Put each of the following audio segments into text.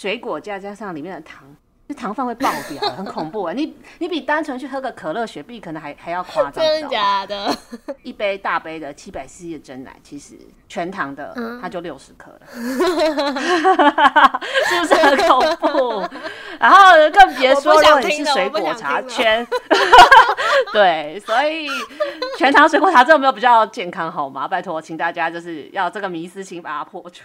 水果加加上里面的糖。这糖分会爆表，很恐怖啊！你你比单纯去喝个可乐、雪碧可能还还要夸张。真的假的？一杯大杯的七百 CC 的真奶，其实全糖的它就六十克了，是不是很恐怖？然后更别说如果你是水果茶圈，对，所以全糖水果茶这有没有比较健康好吗？拜托，请大家就是要这个迷思，请把它破除。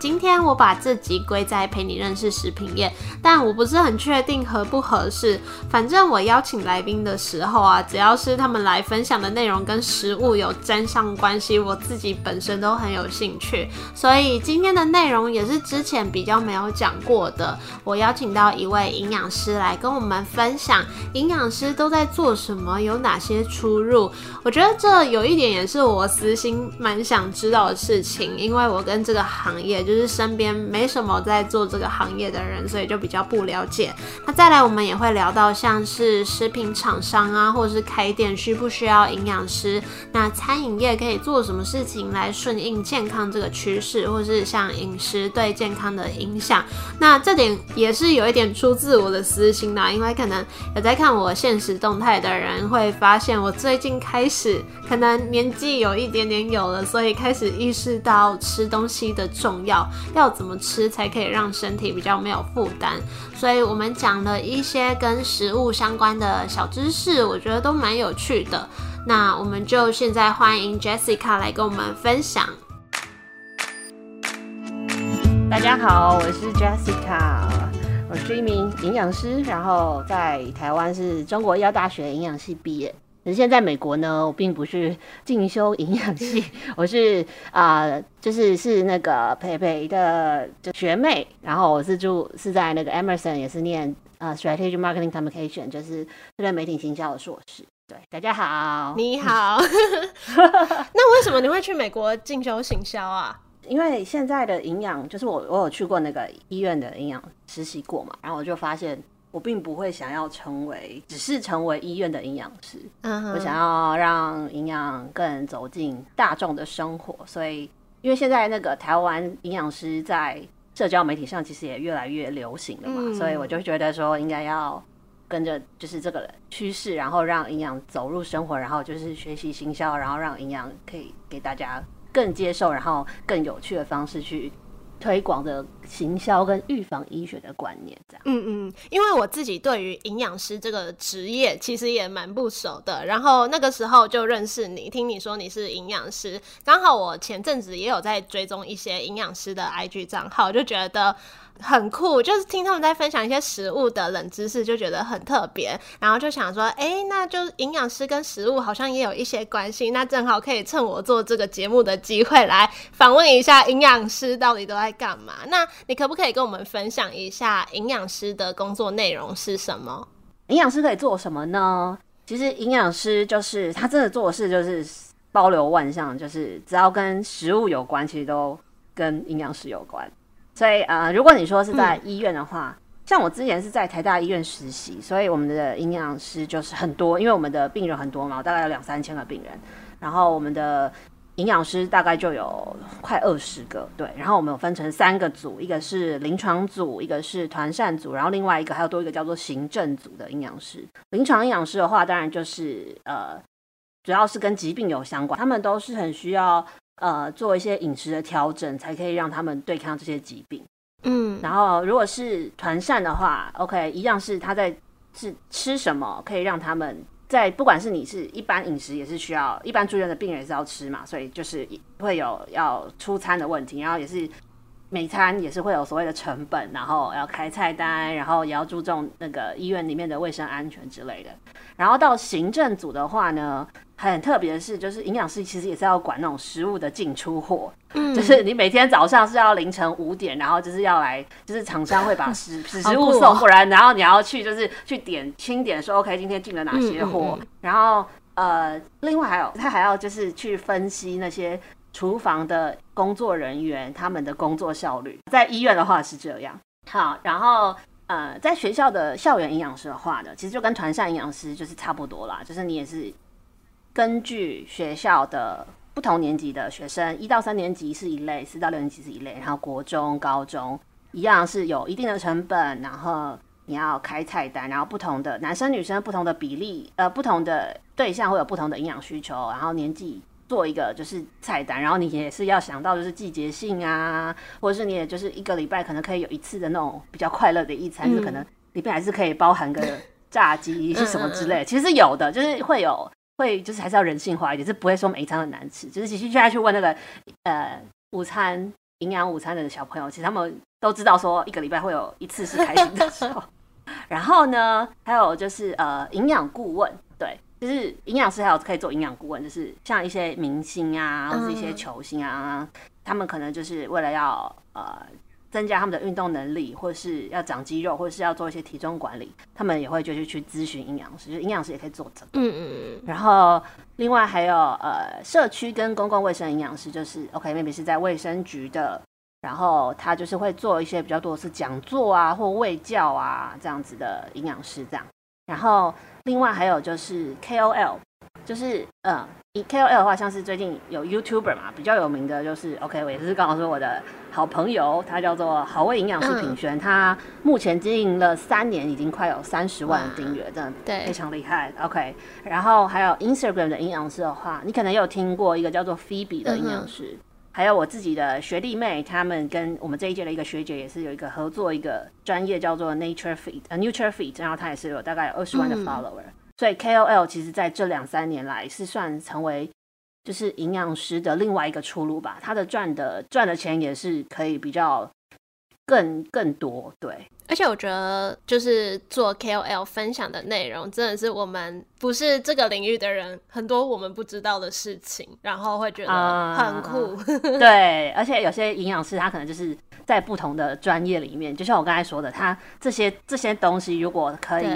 今天我把这集归在陪你认识食品业，但我不是很确定合不合适。反正我邀请来宾的时候啊，只要是他们来分享的内容跟食物有沾上关系，我自己本身都很有兴趣。所以今天的内容也是之前比较没有讲过的。我邀请到一位营养师来跟我们分享，营养师都在做什么，有哪些出入。我觉得这有一点也是我私心蛮想知道的事情，因为我跟这个行业。就是身边没什么在做这个行业的人，所以就比较不了解。那再来，我们也会聊到像是食品厂商啊，或者是开店需不需要营养师？那餐饮业可以做什么事情来顺应健康这个趋势，或是像饮食对健康的影响？那这点也是有一点出自我的私心啦，因为可能有在看我现实动态的人会发现，我最近开始可能年纪有一点点有了，所以开始意识到吃东西的重要。要怎么吃才可以让身体比较没有负担？所以我们讲了一些跟食物相关的小知识，我觉得都蛮有趣的。那我们就现在欢迎 Jessica 来跟我们分享。大家好，我是 Jessica，我是一名营养师，然后在台湾是中国医药大学营养系毕业。可是现在美国呢，我并不是进修营养系，我是啊，就是是那个培培的学妹，然后我是住是在那个 Emerson，也是念呃 Strategic Marketing Communication，就是对类媒体行销的硕士。对，大家好，你好。那为什么你会去美国进修行销啊？因为现在的营养，就是我我有去过那个医院的营养实习过嘛，然后我就发现。我并不会想要成为，只是成为医院的营养师。我想要让营养更走进大众的生活，所以因为现在那个台湾营养师在社交媒体上其实也越来越流行了嘛，所以我就觉得说应该要跟着就是这个趋势，然后让营养走入生活，然后就是学习行销，然后让营养可以给大家更接受，然后更有趣的方式去。推广的行销跟预防医学的观念，这样。嗯嗯，因为我自己对于营养师这个职业其实也蛮不熟的，然后那个时候就认识你，听你说你是营养师，刚好我前阵子也有在追踪一些营养师的 IG 账号，就觉得。很酷，就是听他们在分享一些食物的冷知识，就觉得很特别，然后就想说，哎，那就营养师跟食物好像也有一些关系，那正好可以趁我做这个节目的机会来访问一下营养师到底都在干嘛。那你可不可以跟我们分享一下营养师的工作内容是什么？营养师可以做什么呢？其实营养师就是他真的做的事就是包罗万象，就是只要跟食物有关，其实都跟营养师有关。所以呃，如果你说是在医院的话，像我之前是在台大医院实习，所以我们的营养师就是很多，因为我们的病人很多嘛，大概有两三千个病人，然后我们的营养师大概就有快二十个，对，然后我们有分成三个组，一个是临床组，一个是团膳组，然后另外一个还有多一个叫做行政组的营养师。临床营养师的话，当然就是呃，主要是跟疾病有相关，他们都是很需要。呃，做一些饮食的调整，才可以让他们对抗这些疾病。嗯，然后如果是团膳的话，OK，一样是他在是吃什么，可以让他们在不管是你是一般饮食，也是需要一般住院的病人也是要吃嘛，所以就是会有要出餐的问题，然后也是每餐也是会有所谓的成本，然后要开菜单，然后也要注重那个医院里面的卫生安全之类的。然后到行政组的话呢？很特别的是，就是营养师其实也是要管那种食物的进出货，嗯，就是你每天早上是要凌晨五点，然后就是要来，就是厂商会把 食食物送过来，然后你要去就是去点清点说，OK，今天进了哪些货，然后呃，另外还有他还要就是去分析那些厨房的工作人员他们的工作效率，在医院的话是这样，好，然后。呃，在学校的校园营养师的话呢，其实就跟团膳营养师就是差不多啦，就是你也是根据学校的不同年级的学生，一到三年级是一类，四到六年级是一类，然后国中、高中一样是有一定的成本，然后你要开菜单，然后不同的男生女生不同的比例，呃，不同的对象会有不同的营养需求，然后年纪做一个就是菜单，然后你也是要想到就是季节性啊，或者是你也就是一个礼拜可能可以有一次的那种比较快乐的一餐，就是可能里面还是可以包含个炸鸡是 什么之类，其实有的，就是会有。会就是还是要人性化一点，是不会说每一餐都难吃。就是其实现在去问那个呃午餐营养午餐的小朋友，其实他们都知道说一个礼拜会有一次是开心的时候。然后呢，还有就是呃营养顾问，对，就是营养师还有可以做营养顾问，就是像一些明星啊，或是一些球星啊，他们可能就是为了要呃。增加他们的运动能力，或者是要长肌肉，或者是要做一些体重管理，他们也会就是去咨询营养师，就营养师也可以做这个。嗯嗯嗯。然后另外还有呃社区跟公共卫生营养师，就是 OK，maybe 是在卫生局的，然后他就是会做一些比较多是讲座啊或卫教啊这样子的营养师这样。然后另外还有就是 KOL。就是嗯，以 KOL 的话，像是最近有 YouTuber 嘛，比较有名的就是 OK，我也是刚好说我的好朋友，他叫做好味营养师品轩，他目前经营了三年，已经快有三十万订阅，真的非常厉害。OK，然后还有 Instagram 的营养师的话，你可能有听过一个叫做 Phoebe 的营养师，还有我自己的学弟妹，他们跟我们这一届的一个学姐也是有一个合作，一个专业叫做 Nature Fit，呃 Nature Fit，然后他也是有大概有二十万的 follower。所以 KOL 其实在这两三年来是算成为就是营养师的另外一个出路吧，他的赚的赚的钱也是可以比较更更多，对。而且我觉得就是做 KOL 分享的内容，真的是我们不是这个领域的人很多我们不知道的事情，然后会觉得很酷。对，而且有些营养师他可能就是在不同的专业里面，就像我刚才说的，他这些这些东西如果可以。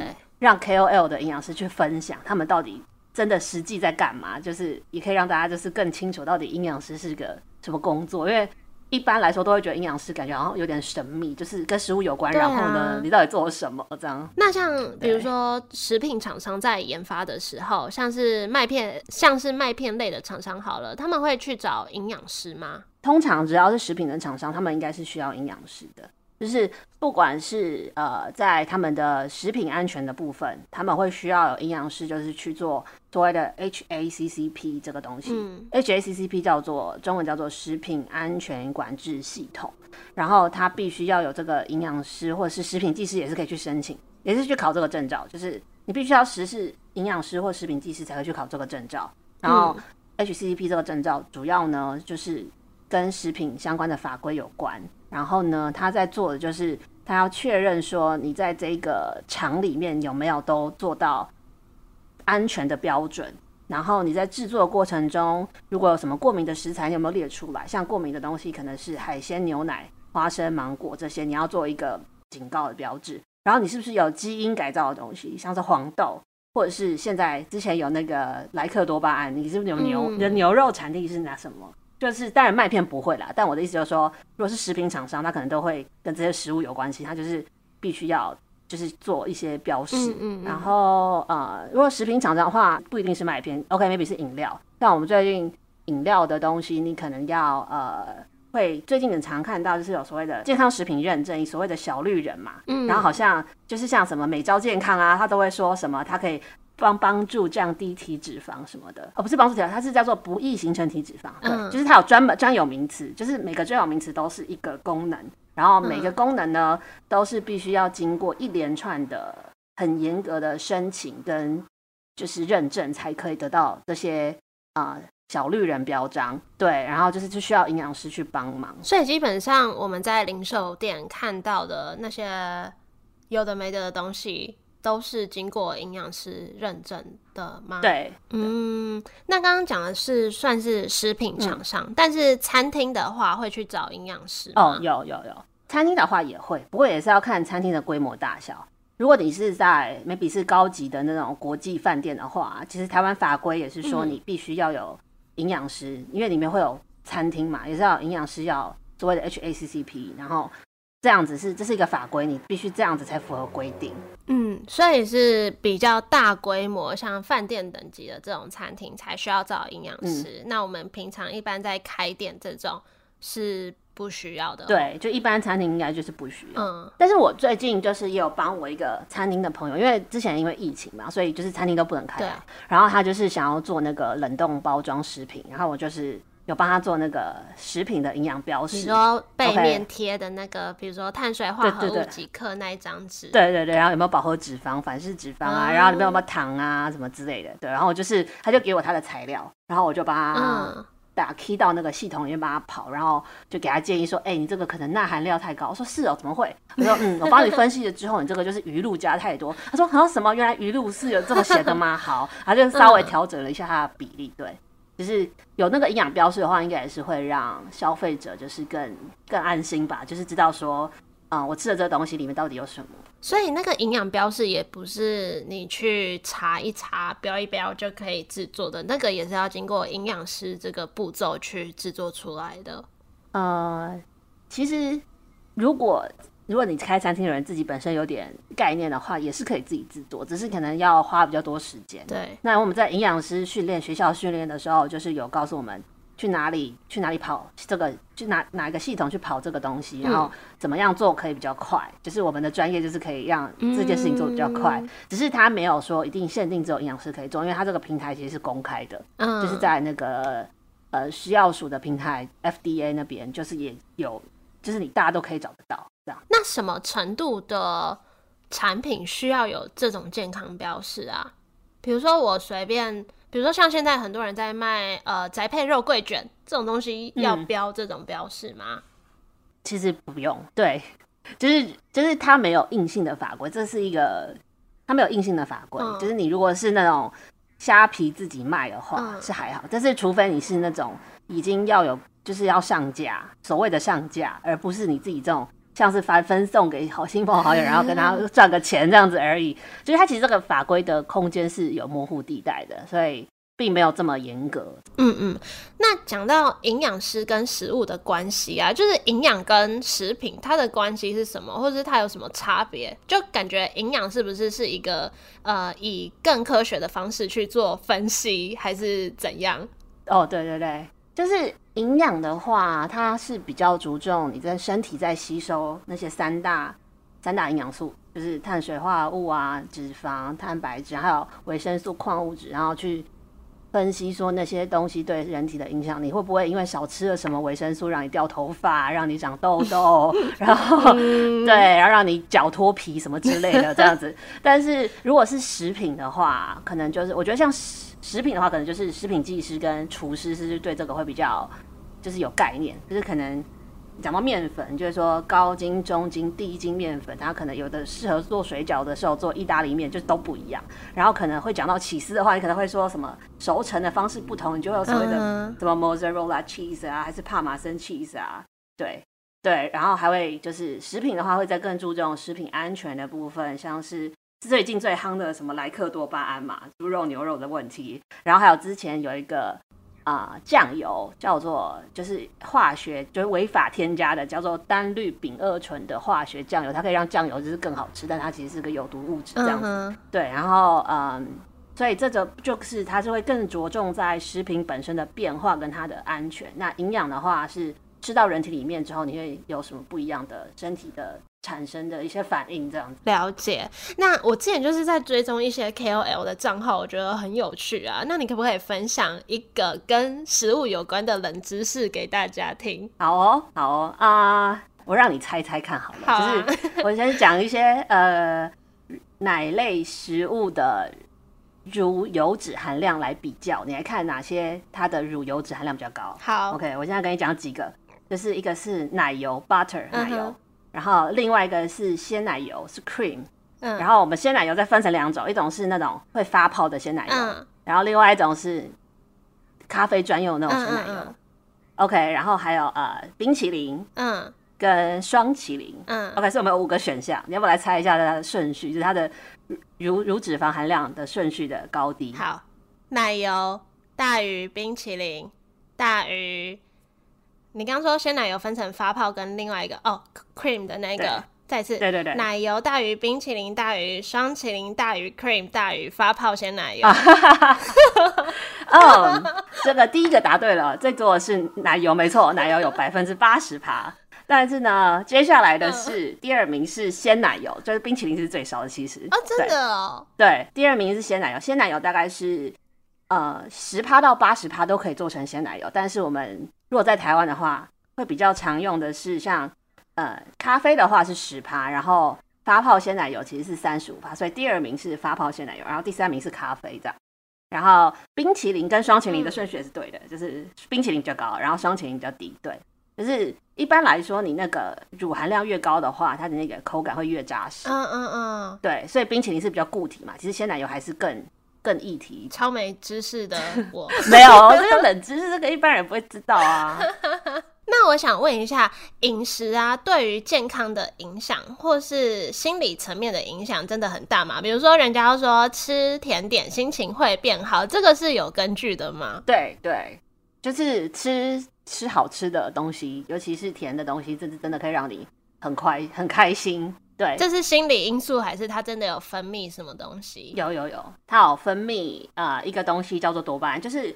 让 KOL 的营养师去分享，他们到底真的实际在干嘛？就是也可以让大家就是更清楚到底营养师是个什么工作。因为一般来说都会觉得营养师感觉好像有点神秘，就是跟食物有关。然后呢，你到底做了什么？这样？那像比如说食品厂商在研发的时候，像是麦片，像是麦片类的厂商好了，他们会去找营养师吗？通常只要是食品的厂商，他们应该是需要营养师的。就是不管是呃，在他们的食品安全的部分，他们会需要有营养师，就是去做所谓的 HACCP 这个东西。HACCP 叫做中文叫做食品安全管制系统，然后他必须要有这个营养师或者是食品技师也是可以去申请，也是去考这个证照。就是你必须要实施营养师或食品技师才会去考这个证照。然后 HACCP 这个证照主要呢就是跟食品相关的法规有关。然后呢，他在做的就是他要确认说你在这个厂里面有没有都做到安全的标准。然后你在制作过程中，如果有什么过敏的食材，你有没有列出来？像过敏的东西可能是海鲜、牛奶、花生、芒果这些，你要做一个警告的标志。然后你是不是有基因改造的东西，像是黄豆，或者是现在之前有那个莱克多巴胺，你是不是有牛？你的牛肉产地是拿什么？就是当然麦片不会啦，但我的意思就是说，如果是食品厂商，他可能都会跟这些食物有关系，他就是必须要就是做一些标识。嗯嗯。然后呃，如果食品厂商的话，不一定是麦片，OK，maybe 是饮料。像我们最近饮料的东西，你可能要呃，会最近很常看到就是有所谓的健康食品认证，所谓的小绿人嘛。嗯。然后好像就是像什么美招健康啊，他都会说什么，它可以。帮帮助降低体脂肪什么的，哦，不是帮助体脂，它是叫做不易形成体脂肪。对，就是它有专门专有名词，就是每个专有名词都是一个功能，然后每个功能呢都是必须要经过一连串的很严格的申请跟就是认证才可以得到这些啊小绿人标章。对，然后就是就需要营养师去帮忙。所以基本上我们在零售店看到的那些有的没的的东西。都是经过营养师认证的吗？对，嗯，那刚刚讲的是算是食品厂商，但是餐厅的话会去找营养师哦，有有有，餐厅的话也会，不过也是要看餐厅的规模大小。如果你是在 maybe 是高级的那种国际饭店的话，其实台湾法规也是说你必须要有营养师，因为里面会有餐厅嘛，也是要营养师要所谓的 HACCP，然后。这样子是这是一个法规，你必须这样子才符合规定。嗯，所以是比较大规模，像饭店等级的这种餐厅才需要找营养师。那我们平常一般在开店这种是不需要的。对，就一般餐厅应该就是不需要。嗯，但是我最近就是也有帮我一个餐厅的朋友，因为之前因为疫情嘛，所以就是餐厅都不能开。对然后他就是想要做那个冷冻包装食品，然后我就是。有帮他做那个食品的营养标识，你说背面贴的那个，比如说碳水化合物几克那一张纸，对对对，然后有没有饱和脂肪、反式脂肪啊，然后里面有没有糖啊什么之类的，对，然后就是他就给我他的材料，然后我就把它打 key 到那个系统里面帮他跑，然后就给他建议说，哎，你这个可能钠含量太高。我说是哦，怎么会？我说嗯，我帮你分析了之后，你这个就是鱼露加太多。他说啊什么？原来鱼露是有这么写的吗？好，他就稍微调整了一下它的比例，对。就是有那个营养标识的话，应该也是会让消费者就是更更安心吧，就是知道说，嗯，我吃的这个东西里面到底有什么。所以那个营养标示也不是你去查一查、标一标就可以制作的，那个也是要经过营养师这个步骤去制作出来的。呃，其实如果。如果你开餐厅的人自己本身有点概念的话，也是可以自己制作，只是可能要花比较多时间。对。那我们在营养师训练学校训练的时候，就是有告诉我们去哪里去哪里跑这个，去哪哪一个系统去跑这个东西，然后怎么样做可以比较快。就是我们的专业就是可以让这件事情做比较快，只是他没有说一定限定只有营养师可以做，因为他这个平台其实是公开的，嗯，就是在那个呃食药署的平台 FDA 那边，就是也有，就是你大家都可以找得到这样。那什么程度的产品需要有这种健康标识啊？比如说我随便，比如说像现在很多人在卖呃宅配肉桂卷这种东西，要标这种标识吗？其实不用，对，就是就是它没有硬性的法规，这是一个它没有硬性的法规，就是你如果是那种虾皮自己卖的话是还好，但是除非你是那种已经要有就是要上架，所谓的上架，而不是你自己这种。像是发分送给好亲朋好友，然后跟他赚个钱这样子而已。就是它其实这个法规的空间是有模糊地带的，所以并没有这么严格。嗯嗯。那讲到营养师跟食物的关系啊，就是营养跟食品它的关系是什么，或者是它有什么差别？就感觉营养是不是是一个呃以更科学的方式去做分析，还是怎样？哦，对对对，就是。营养的话，它是比较注重你在身体在吸收那些三大三大营养素，就是碳水化合物啊、脂肪、蛋白质，还有维生素、矿物质，然后去分析说那些东西对人体的影响。你会不会因为少吃了什么维生素，让你掉头发，让你长痘痘，然后对，然后让你脚脱皮什么之类的这样子？但是如果是食品的话，可能就是我觉得像食食品的话，可能就是食品技师跟厨师是对这个会比较。就是有概念，就是可能讲到面粉，就是说高筋、中筋、低筋面粉，它可能有的适合做水饺的时候做意大利面，就都不一样。然后可能会讲到起司的话，你可能会说什么熟成的方式不同，你就有所谓的什么 mozzarella cheese 啊，还是帕玛森 cheese 啊，对对。然后还会就是食品的话，会再更注重食品安全的部分，像是最近最夯的什么莱克多巴胺嘛，猪肉、牛肉的问题。然后还有之前有一个。啊，酱油叫做就是化学，就是违法添加的，叫做单氯丙二醇的化学酱油，它可以让酱油就是更好吃，但它其实是个有毒物质这样子。对，然后嗯，所以这个就是它是会更着重在食品本身的变化跟它的安全。那营养的话是吃到人体里面之后，你会有什么不一样的身体的？产生的一些反应，这样子了解。那我之前就是在追踪一些 KOL 的账号，我觉得很有趣啊。那你可不可以分享一个跟食物有关的冷知识给大家听？好哦，好哦啊，我让你猜猜看好了。就是我先讲一些呃奶类食物的乳油脂含量来比较，你来看哪些它的乳油脂含量比较高。好，OK，我现在跟你讲几个，就是一个是奶油 （butter） 奶油。然后另外一个是鲜奶油，是 cream。嗯。然后我们鲜奶油再分成两种，一种是那种会发泡的鲜奶油，然后另外一种是咖啡专用那种鲜奶油。OK，然后还有呃冰淇淋，嗯，跟双淇淋，嗯。OK，所以我们有五个选项，你要不要来猜一下它的顺序，就是它的乳乳脂肪含量的顺序的高低？好，奶油大于冰淇淋大于你刚刚说鲜奶油分成发泡跟另外一个哦 cream 的那对。个，再次对对对，奶油大于冰淇淋大于双淇淋大于 cream 大于发泡鲜奶油。哦，这个第一个答对了，最多的是奶油，没错，奶油有百分之八十趴。但是呢，接下来的是、第二名是鲜奶油，就是冰淇淋是最少的，其实。哦，真的哦，对。对，第二名是鲜奶油，鲜奶油大概是呃十趴到八十趴都可以做成鲜奶油，但是我们如果在台湾的话，会比较常用的是像呃咖啡的话是十趴，然后发泡鲜奶油其实是三十五趴，所以第二名是发泡鲜奶油，然后第三名是咖啡这样。然后冰淇淋跟双淇淋的顺序也是对的，就是冰淇淋比较高，然后双淇淋比较低。对，就是一般来说，你那个乳含量越高的话，它的那个口感会越扎实。嗯嗯嗯，对，所以冰淇淋是比较固体嘛，其实鲜奶油还是更更议题。超没知识的 我。没有，这个冷知识，这个一般人不会知道啊。那我想问一下，饮食啊，对于健康的影响，或是心理层面的影响，真的很大吗？比如说，人家要说吃甜点心情会变好，这个是有根据的吗？对对，就是吃吃好吃的东西，尤其是甜的东西，这是真的可以让你很快很开心。对，这是心理因素，还是它真的有分泌什么东西？有有有，它有分泌啊、呃一个东西叫做多巴胺，就是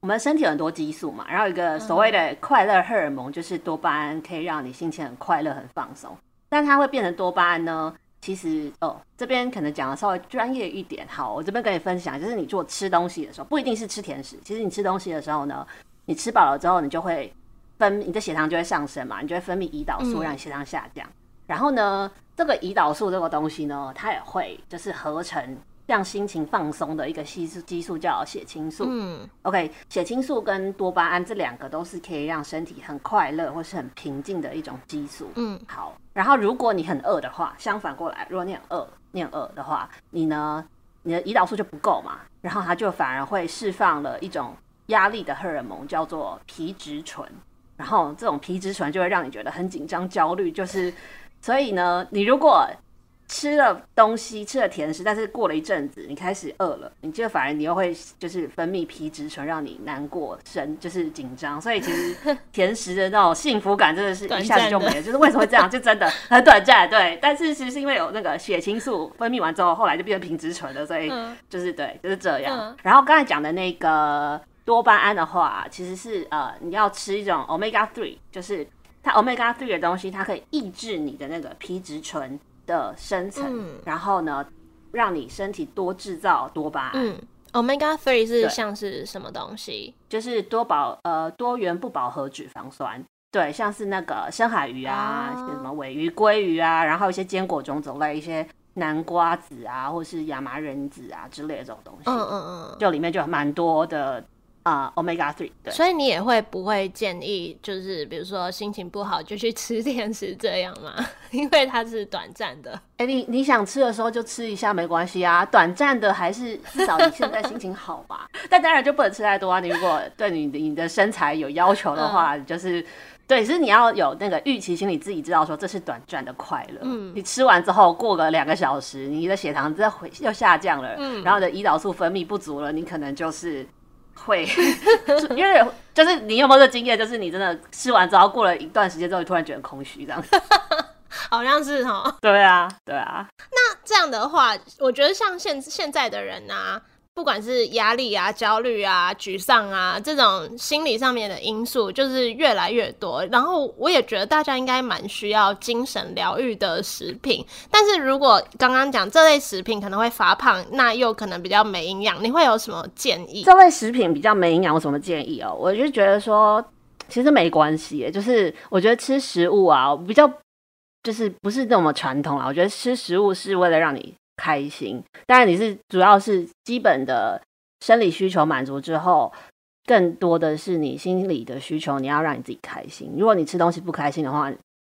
我们身体有很多激素嘛，然后有一个所谓的快乐荷尔蒙，就是多巴胺，可以让你心情很快乐、很放松。但它会变成多巴胺呢？其实哦，这边可能讲的稍微专业一点。好，我这边跟你分享，就是你做吃东西的时候，不一定是吃甜食，其实你吃东西的时候呢，你吃饱了之后，你就会分你的血糖就会上升嘛，你就会分泌胰岛素，嗯让你血糖下降。然后呢，这个胰岛素这个东西呢，它也会就是合成让心情放松的一个激素，激素叫血清素。嗯 OK，血清素跟多巴胺这两个都是可以让身体很快乐或是很平静的一种激素。嗯好，然后如果你很饿的话，相反过来，如果你很饿，你很饿的话，你呢，你的胰岛素就不够嘛，然后它就反而会释放了一种压力的荷尔蒙，叫做皮质醇。然后这种皮质醇就会让你觉得很紧张、焦虑，就是所以呢，你如果吃了东西，吃了甜食，但是过了一阵子，你开始饿了，你就反而你又会就是分泌皮质醇，让你难过、神就是紧张。所以其实 甜食的那种幸福感真的是一下子就没了，就是为什么会这样？就真的 很短暂，对。但是其实是因为有那个血清素分泌完之后，后来就变成皮质醇了，所以嗯就是对，就是这样。嗯然后刚才讲的那个多巴胺的话，其实是呃，你要吃一种 omega three，就是它 omega three 的东西，它可以抑制你的那个皮质醇的生成，嗯然后呢，让你身体多制造多巴胺，嗯，omega three 是像是什么东西？就是多饱呃多元不饱和脂肪酸。对，像是那个深海鱼啊，哦什么尾鱼、鲑鱼啊，然后一些坚果种种类，一些南瓜子啊，或是亚麻仁子啊之类的这种东西，嗯嗯嗯。就里面就蛮多的啊、omega three。对，所以你也会不会建议，就是比如说心情不好就去吃甜食这样吗？因为它是短暂的。哎、你你想吃的时候就吃一下没关系啊，短暂的还是至少你现在心情好吧。但当然就不能吃太多啊。你如果对你的你的身材有要求的话，嗯就是对，是你要有那个预期心理，自己知道说这是短暂的快乐。嗯你吃完之后过个两个小时，你的血糖再回又下降了，嗯然后你的胰岛素分泌不足了，你可能就是。会，因为就是你有没有这个经验？就是你真的吃完之后，过了一段时间之后，突然觉得空虚这样。好像是哦。对啊，对啊，那这样的话，我觉得像现现在的人啊，不管是压力啊、焦虑啊、沮丧啊这种心理上面的因素，就是越来越多。然后我也觉得大家应该蛮需要精神疗愈的食品。但是如果刚刚讲这类食品可能会发胖，那又可能比较没营养，你会有什么建议？这类食品比较没营养，有什么建议哦？我就觉得说，其实没关系，就是我觉得吃食物啊，比较就是不是那么传统啊。我觉得吃食物是为了让你开心，当然你是主要是基本的生理需求满足之后，更多的是你心理的需求，你要让你自己开心。如果你吃东西不开心的话，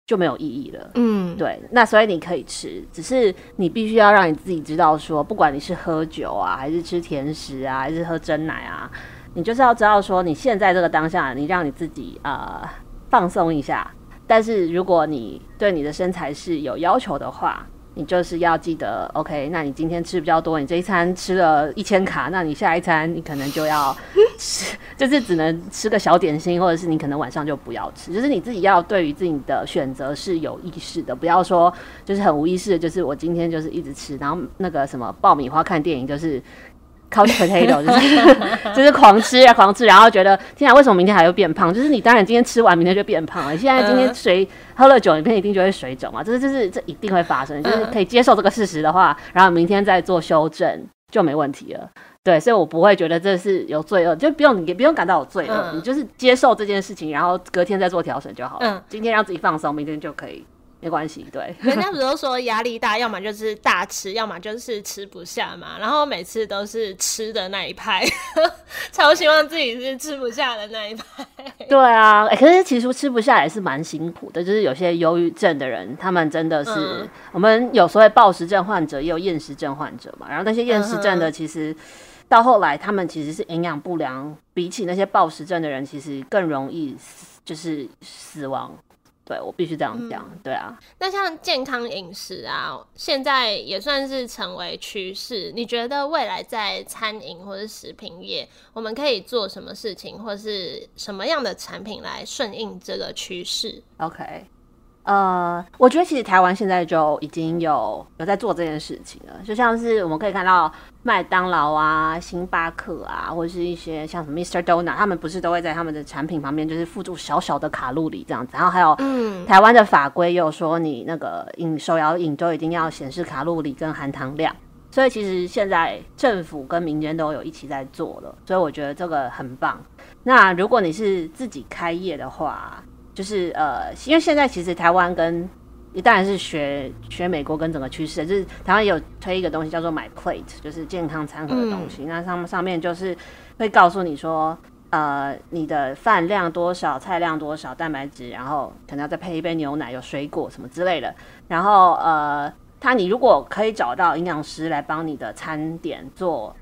就没有意义了。嗯，对，那所以你可以吃，只是你必须要让你自己知道说，不管你是喝酒啊，还是吃甜食啊，还是喝真奶啊，你就是要知道说，你现在这个当下，你让你自己呃放松一下。但是如果你对你的身材是有要求的话，你就是要记得，OK，那你今天吃比较多，你这一餐吃了一千卡，那你下一餐你可能就要 吃，就是只能吃个小点心，或者是你可能晚上就不要吃，就是你自己要对于自己的选择是有意识的，不要说就是很无意识的，就是我今天就是一直吃，然后那个什么爆米花看电影就是。靠 potato 就是 就是狂吃啊狂吃，然后觉得天啊为什么明天还会变胖？就是你当然今天吃完明天就变胖了。现在今天水喝了酒，明天一定就会水肿啊！这是就是这一定会发生，就是可以接受这个事实的话，然后明天再做修正就没问题了。对，所以我不会觉得这是有罪恶，就不用你不用感到有罪恶，你就是接受这件事情，然后隔天再做调整就好了。今天让自己放松，明天就可以。没关系，对。人家不是说压力大，要么就是大吃，要么就是吃不下嘛。然后每次都是吃的那一派，超希望自己是吃不下的那一派。对啊，可是其实吃不下也是蛮辛苦的。就是有些忧郁症的人，他们真的是，我们有所谓暴食症患者，也有厌食症患者嘛。然后那些厌食症的，其实到后来他们其实是营养不良，比起那些暴食症的人，其实更容易就是死亡。对，我必须这样讲。对啊，那像健康饮食啊，现在也算是成为趋势。你觉得未来在餐饮或者食品业，我们可以做什么事情，或是什么样的产品来顺应这个趋势？OK。呃，我觉得其实台湾现在就已经有有在做这件事情了，就像是我们可以看到麦当劳啊、星巴克啊，或者是一些像什么 Mr. Donut，他们不是都会在他们的产品旁边就是附注小小的卡路里这样子，然后还有台湾的法规有说你那个饮手摇饮都一定要显示卡路里跟含糖量，所以其实现在政府跟民间都有一起在做了，所以我觉得这个很棒。那如果你是自己开业的话，就是呃，因为现在其实台湾跟你当然是学学美国跟整个趋势，就是台湾有推一个东西叫做 My Plate，就是健康餐盒的东西。那上上面就是会告诉你说，呃，你的饭量多少，菜量多少，蛋白质，然后可能要再配一杯牛奶，有水果什么之类的。然后呃，他你如果可以找到营养师来帮你的餐点做，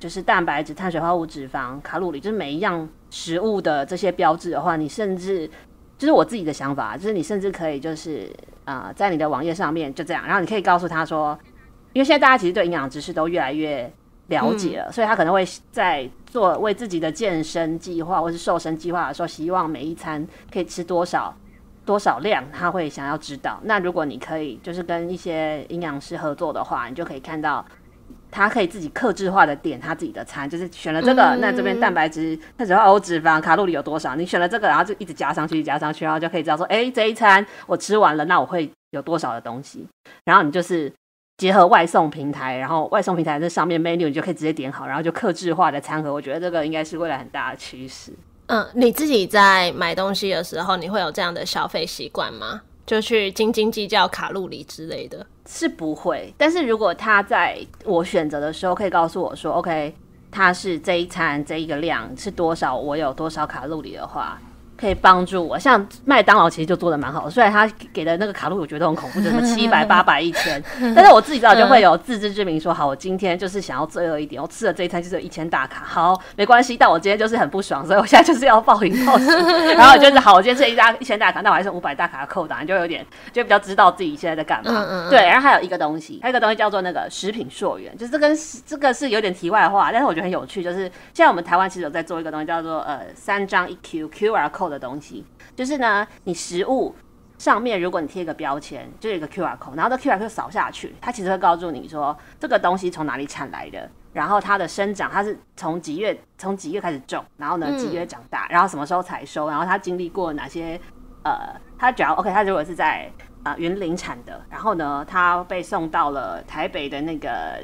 就是蛋白质、碳水化合物、脂肪、卡路里，就是每一样食物的这些标志的话，你甚至就是我自己的想法，就是你甚至可以就是啊，在你的网页上面就这样，然后你可以告诉他说，因为现在大家其实对营养知识都越来越了解了，所以他可能会在做为自己的健身计划或是瘦身计划的时候，希望每一餐可以吃多少多少量，他会想要知道。那如果你可以就是跟一些营养师合作的话，你就可以看到。他可以自己克制化的点他自己的餐，就是选了这个，那这边蛋白质、那只要欧、脂肪、卡路里有多少？你选了这个，然后就一直加上去，加上去，然后就可以知道说，哎，这一餐我吃完了，那我会有多少的东西？然后你就是结合外送平台，然后外送平台这上面 menu 你就可以直接点好，然后就克制化的餐盒。我觉得这个应该是未来很大的趋势。嗯，你自己在买东西的时候，你会有这样的消费习惯吗？就去斤斤计较卡路里之类的，是不会。但是如果他在我选择的时候，可以告诉我说，OK，他是这一餐这一个量是多少，我有多少卡路里的话。可以帮助我，像麦当劳其实就做的蛮好，虽然他给的那个卡路我觉得很恐怖，什 么七百、八百、一千，但是我自己知道就会有自知之明，说好，我今天就是想要罪恶一点，我吃了这一餐就是一千大卡，好，没关系，但我今天就是很不爽，所以我现在就是要暴饮暴食，然后就是好，我今天吃一大一千大卡，那我还是五百大卡的扣档，就有点就比较知道自己现在在干嘛。对，然后还有一个东西，还有一个东西叫做那个食品溯源，就是这跟这个是有点题外话，但是我觉得很有趣，就是现在我们台湾其实有在做一个东西叫做呃三张一 Q QR code。的东西就是呢，你食物上面如果你贴一个标签，就有一个 Q R code，然后这 Q R code 扫下去，它其实会告诉你说这个东西从哪里产来的，然后它的生长，它是从几月从几月开始种，然后呢几月长大，然后什么时候采收，然后它经历过哪些呃，它只要 OK，它如果是在啊云林产的，然后呢它被送到了台北的那个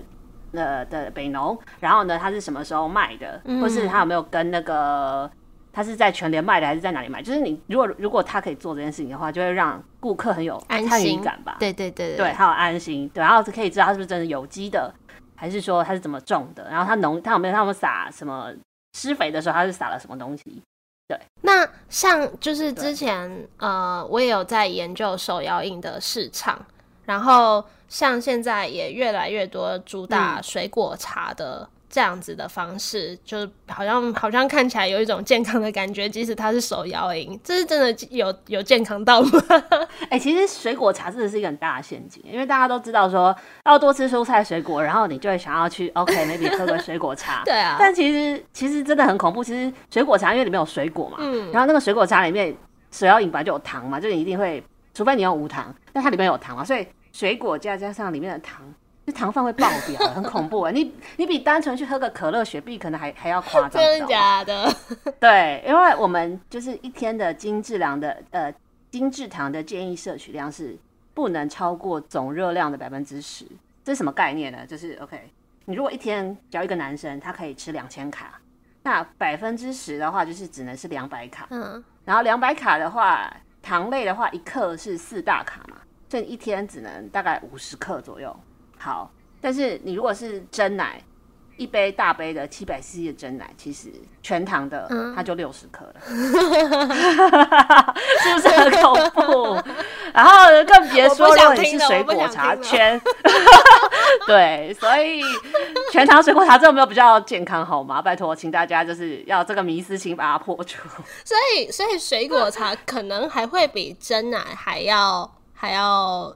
呃的北农，然后呢它是什么时候卖的，或是它有没有跟那个。他是在全联卖的还是在哪里买？就是你如果如果他可以做这件事情的话，就会让顾客很有参与感吧。对对对对，还有安心，对，然后可以知道他是不是真的有机的，还是说他是怎么种的，然后他农他有没有他们撒什么施肥的时候他是撒了什么东西？对。那像就是之前呃，我也有在研究手摇饮的市场，然后像现在也越来越多主打水果茶的。这样子的方式，就好像好像看起来有一种健康的感觉，即使它是手摇饮，这是真的有有健康到吗？哎、其实水果茶真的是一个很大的陷阱，因为大家都知道说要多吃蔬菜水果，然后你就会想要去 OK，maybe 喝个水果茶。对啊，但其实其实真的很恐怖。其实水果茶因为里面有水果嘛，嗯然后那个水果茶里面手摇饮本来就有糖嘛，就你一定会，除非你用无糖，但它里面有糖嘛，所以水果加加上里面的糖，这糖分会爆表，很恐怖啊！你你比单纯去喝个可乐、雪碧可能还还要夸张，真的假的？对，因为我们就是一天的精致量的呃精致糖的建议摄取量是不能超过总热量的百分之十。这是什么概念呢？就是 OK，你如果一天只要一个男生他可以吃两千卡，那百分之十的话就是只能是两百卡。嗯，然后两百卡的话，糖类的话一克是四大卡嘛，所以你一天只能大概五十克左右。好，但是你如果是真奶，一杯大杯的七百 CC 的真奶，其实全糖的嗯它就六十克了，是不是很恐怖？然后更别说如果你是水果茶圈，对，所以全糖水果茶这有没有比较健康好吗？拜托，请大家就是要这个迷思，请把它破除。所以所以水果茶可能还会比真奶还要还要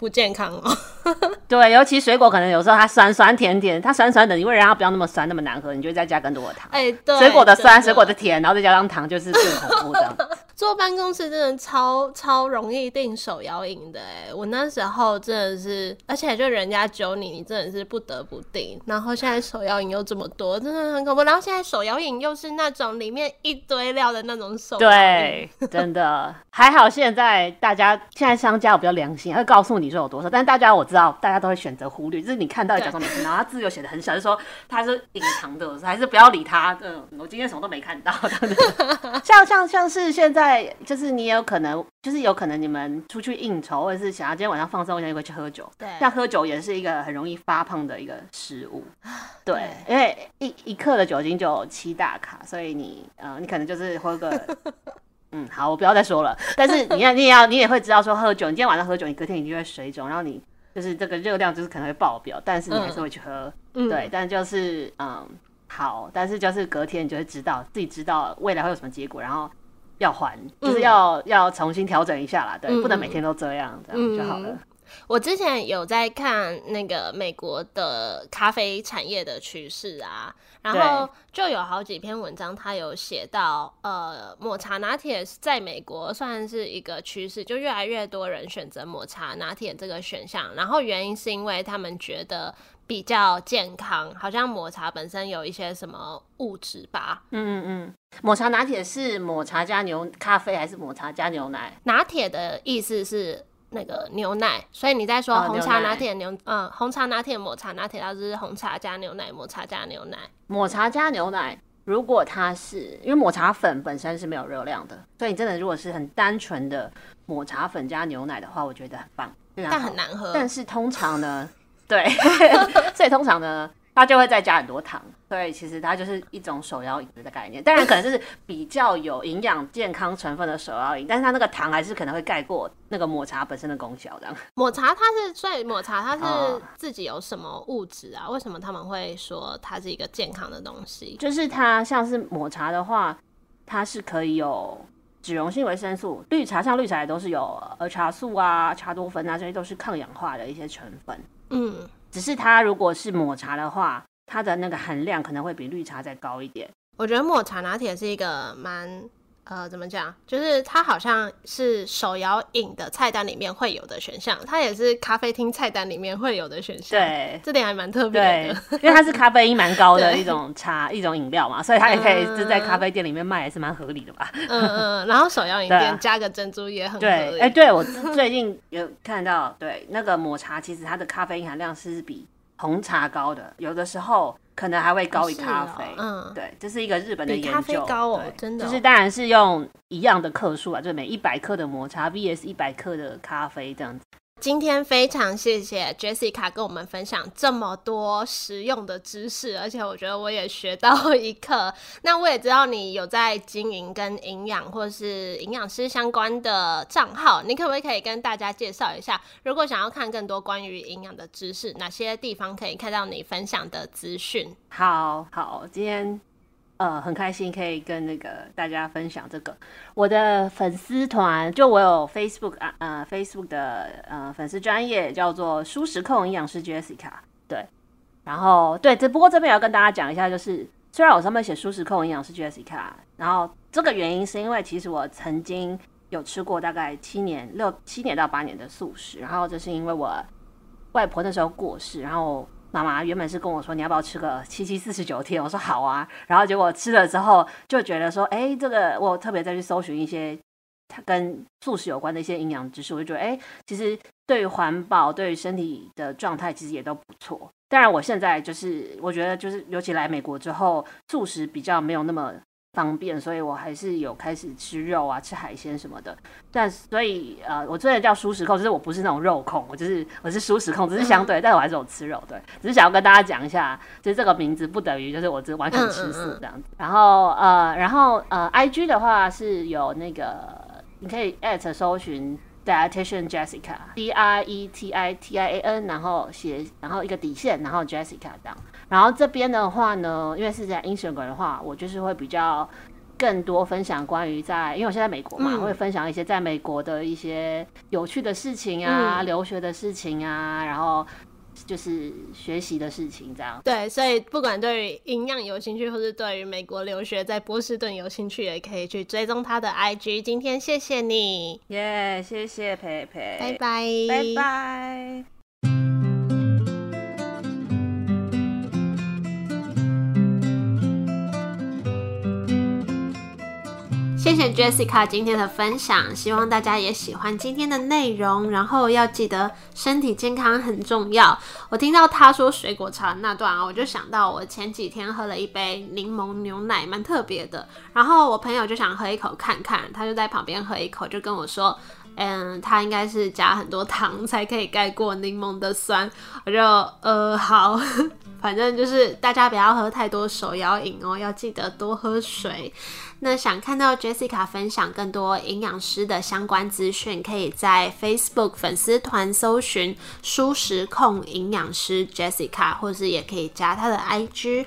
不健康哦。对，尤其水果可能有时候它酸酸甜甜，它酸酸的，你为了让它不要那么酸那么难喝，你就会再加更多的糖。哎、对，水果的酸，水果的甜，然后再加上糖，就是更恐怖这样。坐办公室真的超超容易定手摇饮的哎，我那时候真的是，而且就人家揪你，你真的是不得不定。然后现在手摇饮又这么多，真的很恐怖。然后现在手摇饮又是那种里面一堆料的那种手摇饮，对，真的还好，现在大家现在商家有比较良心，会告诉你说有多少，但大家我知道，大家都会选择忽略，就是你看到假装没看到，他字又写的很小，就说他是隐藏的，还是不要理它。嗯，我今天什么都没看到。像像像是现在，就是你也有可能，就是有可能你们出去应酬，或者是想要今天晚上放松一下，你会去喝酒。对像喝酒也是一个很容易发胖的一个食物，对，因为一一克的酒精就有七大卡，所以你呃，你可能就是喝个，嗯，好，我不要再说了。但是你要，你也要，你也会知道说喝酒，你今天晚上喝酒，你隔天你就会水肿，然后你就是这个热量就是可能会爆表，但是你还是会去喝，嗯对，但就是嗯，好，但是就是隔天你就会知道自己知道未来会有什么结果，然后。要还，就是要、要重新调整一下啦，对，嗯不能每天都这样，这样就好了。嗯我之前有在看那个美国的咖啡产业的趋势啊，然后就有好几篇文章，它有写到，呃，抹茶拿铁在美国算是一个趋势，就越来越多人选择抹茶拿铁这个选项，然后原因是因为他们觉得比较健康，好像抹茶本身有一些什么物质吧，嗯嗯嗯，抹茶拿铁是抹茶加牛咖啡还是抹茶加牛奶？拿铁的意思是那个牛奶，所以你在说红茶拿铁牛，嗯，红茶拿铁、抹茶拿铁，它就是红茶加牛奶，抹茶加牛奶。抹茶加牛奶，如果它是因为抹茶粉本身是没有热量的，所以你真的如果是很单纯的抹茶粉加牛奶的话，我觉得很棒，但很难喝。但是通常呢，对，所以通常呢，它就会再加很多糖，所以其实它就是一种手摇饮的概念。当然，可能就是比较有营养健康成分的手摇饮，但是它那个糖还是可能会盖过那个抹茶本身的功效，这样。抹茶它是，所以抹茶它是哦自己有什么物质啊？为什么他们会说它是一个健康的东西？就是它像是抹茶的话，它是可以有脂溶性维生素，绿茶像绿茶也都是有儿茶素啊、茶多酚啊，这些都是抗氧化的一些成分。嗯，只是它如果是抹茶的话，它的那个含量可能会比绿茶再高一点。我觉得抹茶拿铁是一个蛮呃，怎么讲？就是它好像是手摇饮的菜单里面会有的选项，它也是咖啡厅菜单里面会有的选项。，对。这点还蛮特别对的。，因为它是咖啡因蛮高的 一种茶、一种饮料嘛，所以它也可以嗯就在咖啡店里面卖，也是蛮合理的吧？嗯嗯，然后手摇饮 店加个珍珠也很合对，理。哎、对我最最近有看到，对那个抹茶，其实它的咖啡因含量是比红茶高的，有的时候可能还会高于咖啡。嗯，对，这是一个日本的研究，咖啡高哦对真的哦就是当然是用一样的克数啊，就每一百克的抹茶 vs 一百克的咖啡这样子。今天非常谢谢 Jessica 跟我们分享这么多实用的知识，而且我觉得我也学到一课。那我也知道你有在经营跟营养或是营养师相关的账号，你可不可以跟大家介绍一下？如果想要看更多关于营养的知识，哪些地方可以看到你分享的资讯？好好，今天。呃，很开心可以跟那个大家分享这个我的粉丝团，就我有 Facebook 啊，呃，Facebook 的呃粉丝专业叫做舒食控营养师 Jessica，对，然后对，这不过这边也要跟大家讲一下，就是虽然我上面写舒食控营养师 Jessica，然后这个原因是因为其实我曾经有吃过大概七年六七年到八年的素食，然后这是因为我外婆那时候过世，然后。妈妈原本是跟我说你要不要吃个七七四十九天，我说好啊，然后结果吃了之后就觉得说，哎，这个我特别再去搜寻一些它跟素食有关的一些营养知识，我就觉得，哎，其实对于环保、对于身体的状态，其实也都不错。当然，我现在就是我觉得，就是尤其来美国之后，素食比较没有那么。方便，所以我还是有开始吃肉啊，吃海鲜什么的。但所以呃，我虽然叫舒食控，就是我不是那种肉控，我就是我是舒食控，只是相对，但我还是有吃肉。对，只是想要跟大家讲一下，就是这个名字不等于就是我只完全吃素这样子。然后呃，然后呃，I G 的话是有那个你可以 at 搜寻 dietitian Jessica D R E T I T I A N，然后写然后一个底线，然后 Jessica 这样。然后这边的话呢，因为是在 Instagram 的话，我就是会比较更多分享关于在，因为我现在美国嘛，会分享一些在美国的一些有趣的事情啊，留学的事情啊，然后就是学习的事情这样。对，所以不管对于营养有兴趣，或是对于美国留学在波士顿有兴趣，也可以去追踪他的 IG。今天谢谢你，耶，谢谢培培，拜拜，拜拜。谢谢 Jessica 今天的分享，希望大家也喜欢今天的内容。然后要记得身体健康很重要。我听到他说水果茶那段啊，我就想到我前几天喝了一杯柠檬牛奶，蛮特别的。然后我朋友就想喝一口看看，他就在旁边喝一口，就跟我说，嗯，他应该是加很多糖才可以盖过柠檬的酸。我就呃好，反正就是大家不要喝太多手摇饮哦，要记得多喝水。那想看到 Jessica 分享更多营养师的相关资讯，可以在 Facebook 粉丝团搜寻“舒食控营养师 Jessica”，或是也可以加她的 IG。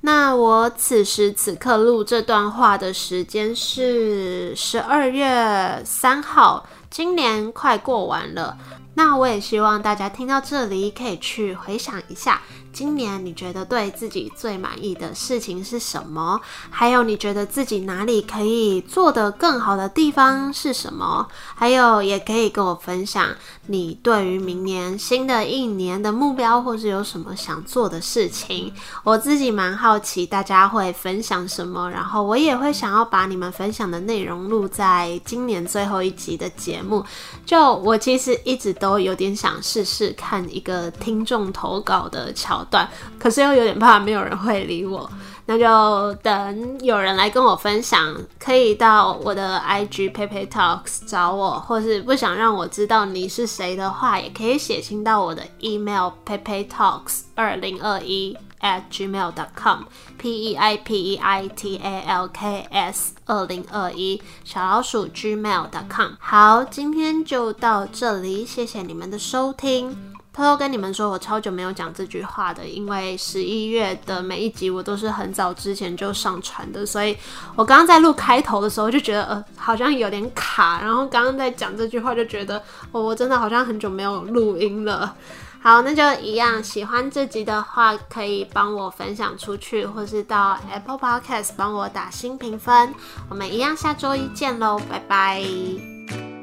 那我此时此刻录这段话的时间是十二月三号，今年快过完了。那我也希望大家听到这里，可以去回想一下。今年你觉得对自己最满意的事情是什么？还有你觉得自己哪里可以做得更好的地方是什么？还有也可以跟我分享你对于明年新的一年的目标，或是有什么想做的事情。我自己蛮好奇大家会分享什么，然后我也会想要把你们分享的内容录在今年最后一集的节目。就我其实一直都有点想试试看一个听众投稿的桥。段，可是又有点怕没有人会理我，那就等有人来跟我分享，可以到我的 IG PayPay Talks 找我，或是不想让我知道你是谁的话，也可以写信到我的 email PayPay Talks 二零二一 at gmail.com，P E I P E I T A L K S 二零二一小老鼠 gmail.com。好，今天就到这里，谢谢你们的收听。偷偷跟你们说，我超久没有讲这句话的，因为十一月的每一集我都是很早之前就上传的，所以我刚刚在录开头的时候就觉得，呃，好像有点卡，然后刚刚在讲这句话就觉得，我真的好像很久没有录音了。好，那就一样，喜欢这集的话，可以帮我分享出去，或是到 Apple Podcast 帮我打新评分。我们一样，下周一见喽，拜拜。